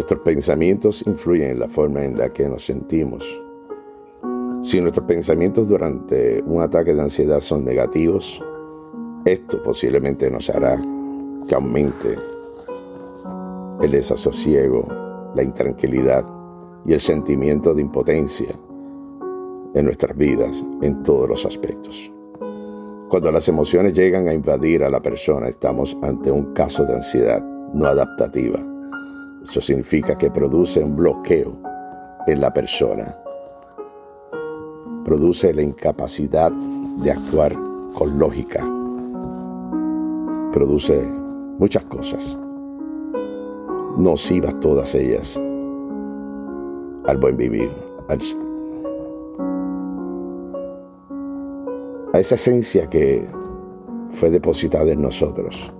Nuestros pensamientos influyen en la forma en la que nos sentimos. Si nuestros pensamientos durante un ataque de ansiedad son negativos, esto posiblemente nos hará que aumente el desasosiego, la intranquilidad y el sentimiento de impotencia en nuestras vidas en todos los aspectos. Cuando las emociones llegan a invadir a la persona, estamos ante un caso de ansiedad no adaptativa. Eso significa que produce un bloqueo en la persona. Produce la incapacidad de actuar con lógica. Produce muchas cosas. Nocivas todas ellas al buen vivir, a esa esencia que fue depositada en nosotros,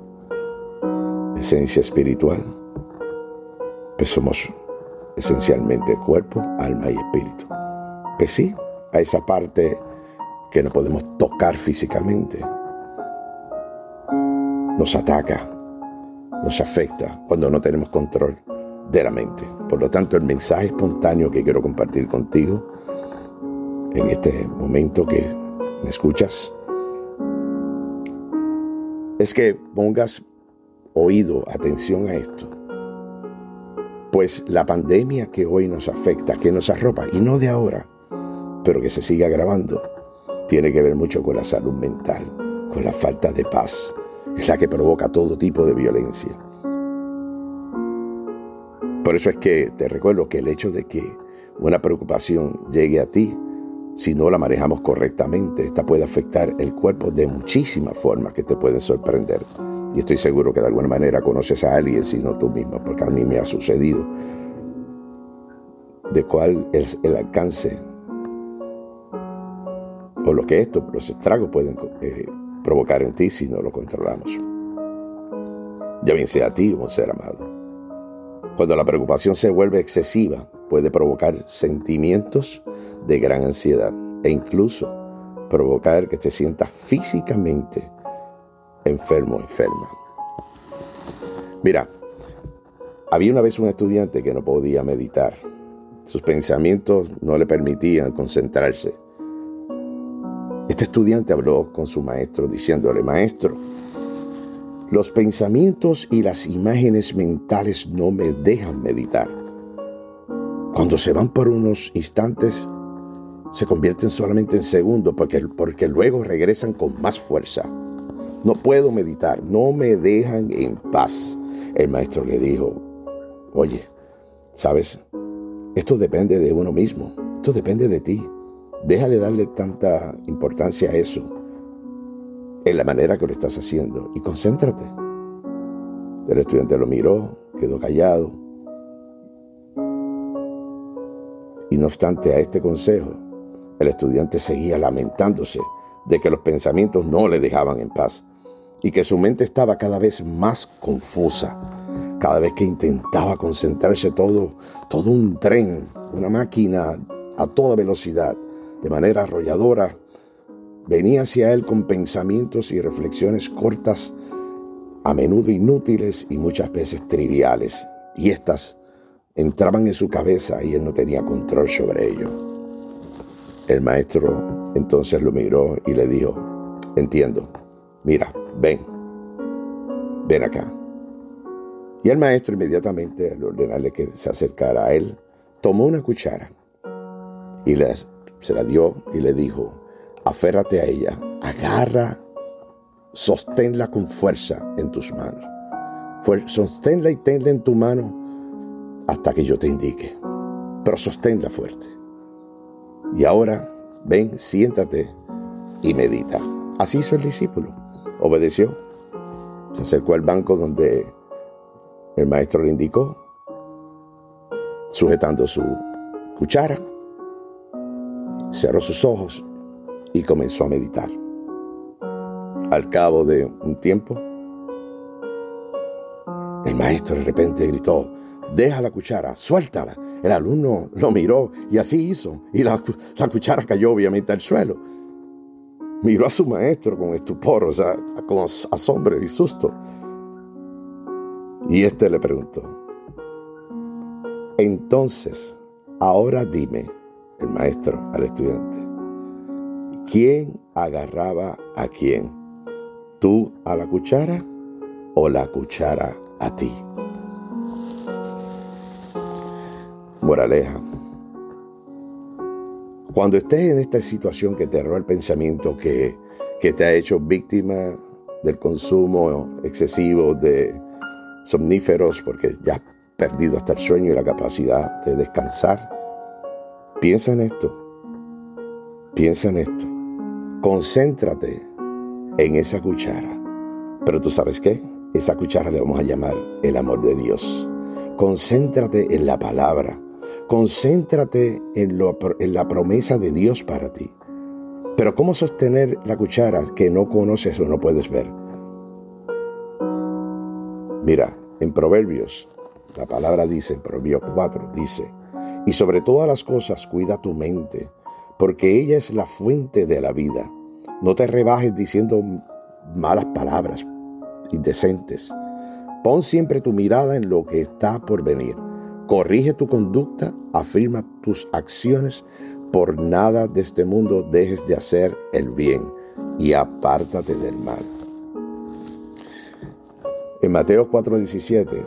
esencia espiritual, pues somos esencialmente cuerpo, alma y espíritu. Pues sí, a esa parte que no podemos tocar físicamente, nos ataca, nos afecta cuando no tenemos control de la mente. Por lo tanto, el mensaje espontáneo que quiero compartir contigo en este momento que ¿Me escuchas? Es que pongas oído, atención a esto. Pues la pandemia que hoy nos afecta, que nos arropa, y no de ahora, pero que se sigue agravando, tiene que ver mucho con la salud mental, con la falta de paz. Es la que provoca todo tipo de violencia. Por eso es que te recuerdo que el hecho de que una preocupación llegue a ti si no la manejamos correctamente, esta puede afectar el cuerpo de muchísimas formas que te pueden sorprender. Y estoy seguro que de alguna manera conoces a alguien, si no tú mismo, porque a mí me ha sucedido, de cuál es el alcance o lo que esto, los estragos pueden eh, provocar en ti si no lo controlamos. Ya bien sea a ti o un ser amado. Cuando la preocupación se vuelve excesiva, puede provocar sentimientos de gran ansiedad e incluso provocar que te sientas físicamente enfermo enferma. Mira, había una vez un estudiante que no podía meditar. Sus pensamientos no le permitían concentrarse. Este estudiante habló con su maestro diciéndole, maestro, los pensamientos y las imágenes mentales no me dejan meditar. Cuando se van por unos instantes, se convierten solamente en segundos porque, porque luego regresan con más fuerza. No puedo meditar, no me dejan en paz. El maestro le dijo, oye, ¿sabes? Esto depende de uno mismo, esto depende de ti. Deja de darle tanta importancia a eso en la manera que lo estás haciendo y concéntrate. El estudiante lo miró, quedó callado. Y no obstante a este consejo, el estudiante seguía lamentándose de que los pensamientos no le dejaban en paz y que su mente estaba cada vez más confusa. Cada vez que intentaba concentrarse todo, todo un tren, una máquina a toda velocidad, de manera arrolladora, venía hacia él con pensamientos y reflexiones cortas, a menudo inútiles y muchas veces triviales. Y éstas entraban en su cabeza y él no tenía control sobre ello. El maestro entonces lo miró y le dijo, entiendo, mira, ven, ven acá. Y el maestro inmediatamente, al ordenarle que se acercara a él, tomó una cuchara y se la dio y le dijo, aférrate a ella, agarra, sosténla con fuerza en tus manos. Sosténla y tenla en tu mano hasta que yo te indique, pero sosténla fuerte. Y ahora, ven, siéntate y medita. Así hizo el discípulo. Obedeció. Se acercó al banco donde el maestro le indicó, sujetando su cuchara, cerró sus ojos y comenzó a meditar. Al cabo de un tiempo, el maestro de repente gritó, deja la cuchara, suéltala. El alumno lo miró y así hizo. Y la, cuchara cayó obviamente al suelo. Miró a su maestro con estupor, o sea, con asombro y susto. Y este le preguntó, Entonces, ahora dime, el maestro al estudiante, ¿quién agarraba a quién? ¿Tú a la cuchara o la cuchara a ti? Moraleja. Cuando estés en esta situación que te roba el pensamiento que, que te ha hecho víctima del consumo excesivo de somníferos porque ya has perdido hasta el sueño y la capacidad de descansar, piensa en esto. Piensa en esto. Concéntrate en esa cuchara. Pero tú sabes qué? Esa cuchara le vamos a llamar el amor de Dios. Concéntrate en la palabra. Concéntrate en, la promesa de Dios para ti. Pero ¿cómo sostener la cuchara que no conoces o no puedes ver? Mira, en Proverbios, la palabra dice, en Proverbios 4, dice, y sobre todas las cosas cuida tu mente, porque ella es la fuente de la vida. No te rebajes diciendo malas palabras indecentes. Pon siempre tu mirada en lo que está por venir. Corrige tu conducta, afirma tus acciones, por nada de este mundo dejes de hacer el bien y apártate del mal. En Mateo 4:17,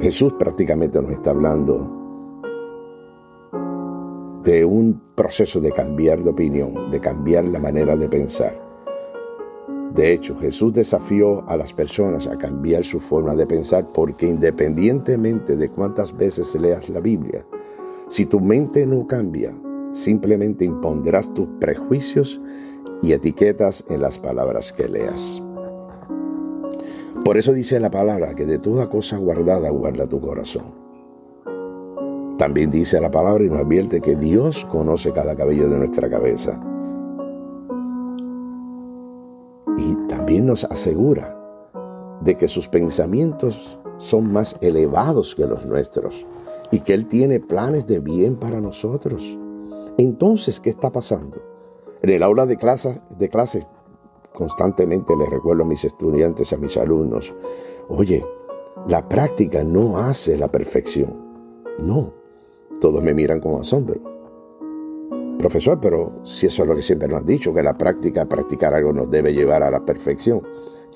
Jesús prácticamente nos está hablando de un proceso de cambiar de opinión, de cambiar la manera de pensar. De hecho, Jesús desafió a las personas a cambiar su forma de pensar porque independientemente de cuántas veces leas la Biblia, si tu mente no cambia, simplemente impondrás tus prejuicios y etiquetas en las palabras que leas. Por eso dice la palabra que de toda cosa guardada guarda tu corazón. También dice la palabra y nos advierte que Dios conoce cada cabello de nuestra cabeza. También nos asegura de que sus pensamientos son más elevados que los nuestros y que Él tiene planes de bien para nosotros. Entonces, ¿qué está pasando? En el aula de clase, de clase constantemente les recuerdo a mis estudiantes, a mis alumnos, oye, la práctica no hace la perfección. No, todos me miran con asombro. Profesor, pero si eso es lo que siempre nos has dicho, que la práctica, practicar algo nos debe llevar a la perfección.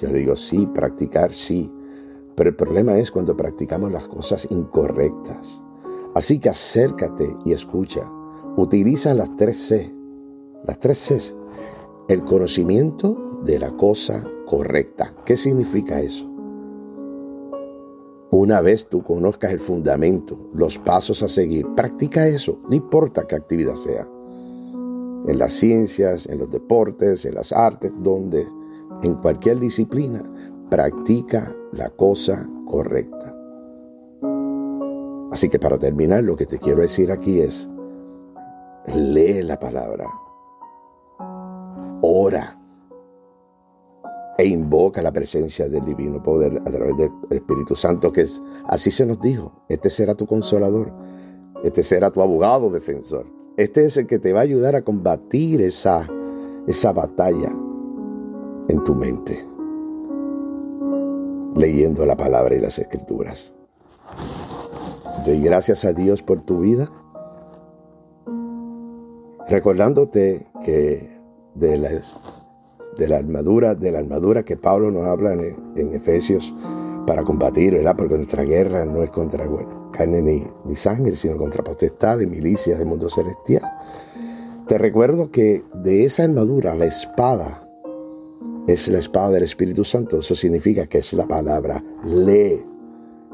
Yo le digo, sí, practicar sí, pero el problema es cuando practicamos las cosas incorrectas. Así que acércate y escucha. Utiliza las tres C. Las tres C. El conocimiento de la cosa correcta. ¿Qué significa eso? Una vez tú conozcas el fundamento, los pasos a seguir, practica eso, no importa qué actividad sea. En las ciencias, en los deportes, en las artes, donde, en cualquier disciplina, practica la cosa correcta. Así que para terminar, lo que te quiero decir aquí es, lee la palabra, ora e invoca la presencia del divino poder a través del Espíritu Santo, que es, así se nos dijo, este será tu consolador, este será tu abogado defensor, este es el que te va a ayudar a combatir esa, esa batalla en tu mente leyendo la palabra y las escrituras. Doy gracias a Dios por tu vida, recordándote que de la, de armadura, de que Pablo nos habla en, Efesios para combatir, ¿verdad? Porque nuestra guerra no es contra carne ni, sangre, sino contra potestades, milicias del mundo celestial. Te recuerdo que de esa armadura, la espada, es la espada del Espíritu Santo. Eso significa que es la palabra. Lee,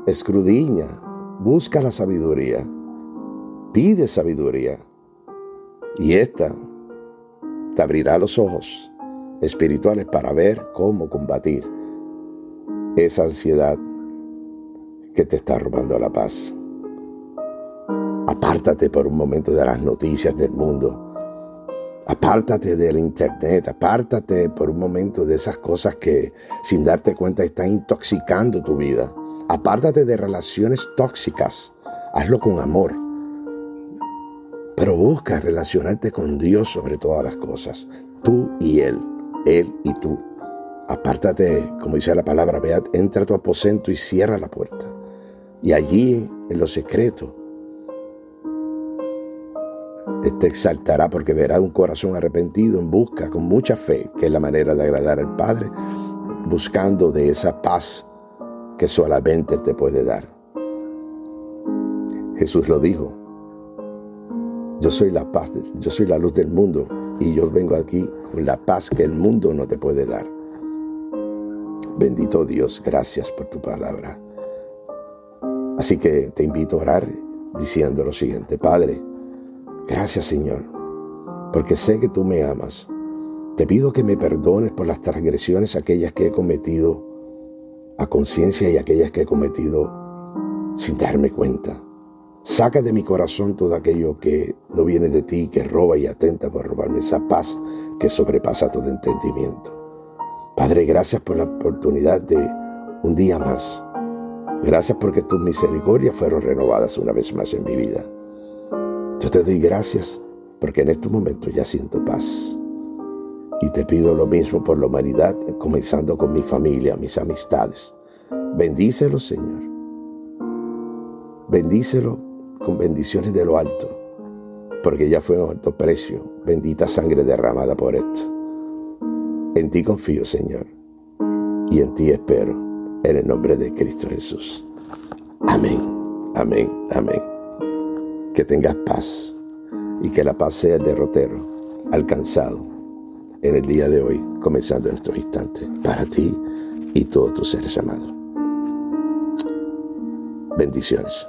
escrudiña, busca la sabiduría, pide sabiduría. Y esta te abrirá los ojos espirituales para ver cómo combatir esa ansiedad que te está robando la paz. Apártate por un momento de las noticias del mundo Apártate del internet, apártate por un momento de esas cosas que sin darte cuenta están intoxicando tu vida. Apártate de relaciones tóxicas. Hazlo con amor. Pero busca relacionarte con Dios sobre todas las cosas. Tú y Él. Él y tú. Apártate, como dice la palabra, vea, entra a tu aposento y cierra la puerta. Y allí en lo secreto. Te exaltará porque verá un corazón arrepentido en busca con mucha fe, que es la manera de agradar al Padre, buscando de esa paz que solamente te puede dar. Jesús lo dijo. Yo soy la paz, yo soy la luz del mundo y yo vengo aquí con la paz que el mundo no te puede dar. Bendito Dios, gracias por tu palabra. Así que te invito a orar diciendo lo siguiente, Padre, gracias Señor, porque sé que tú me amas. Te pido que me perdones por las transgresiones aquellas que he cometido a conciencia y aquellas que he cometido sin darme cuenta. Saca de mi corazón todo aquello que no viene de ti, que roba y atenta por robarme esa paz que sobrepasa todo entendimiento. Padre, gracias por la oportunidad de un día más. Gracias porque tus misericordias fueron renovadas una vez más en mi vida. Yo te doy gracias porque en estos momentos ya siento paz. Y te pido lo mismo por la humanidad, comenzando con mi familia, mis amistades. Bendícelo, Señor. Bendícelo con bendiciones de lo alto, porque ya fue un alto precio, bendita sangre derramada por esto. En ti confío, Señor, y en ti espero, en el nombre de Cristo Jesús. Amén, amén, amén. Que tengas paz y que la paz sea el derrotero alcanzado en el día de hoy, comenzando en estos instantes, para ti y todos tus seres amados. Bendiciones.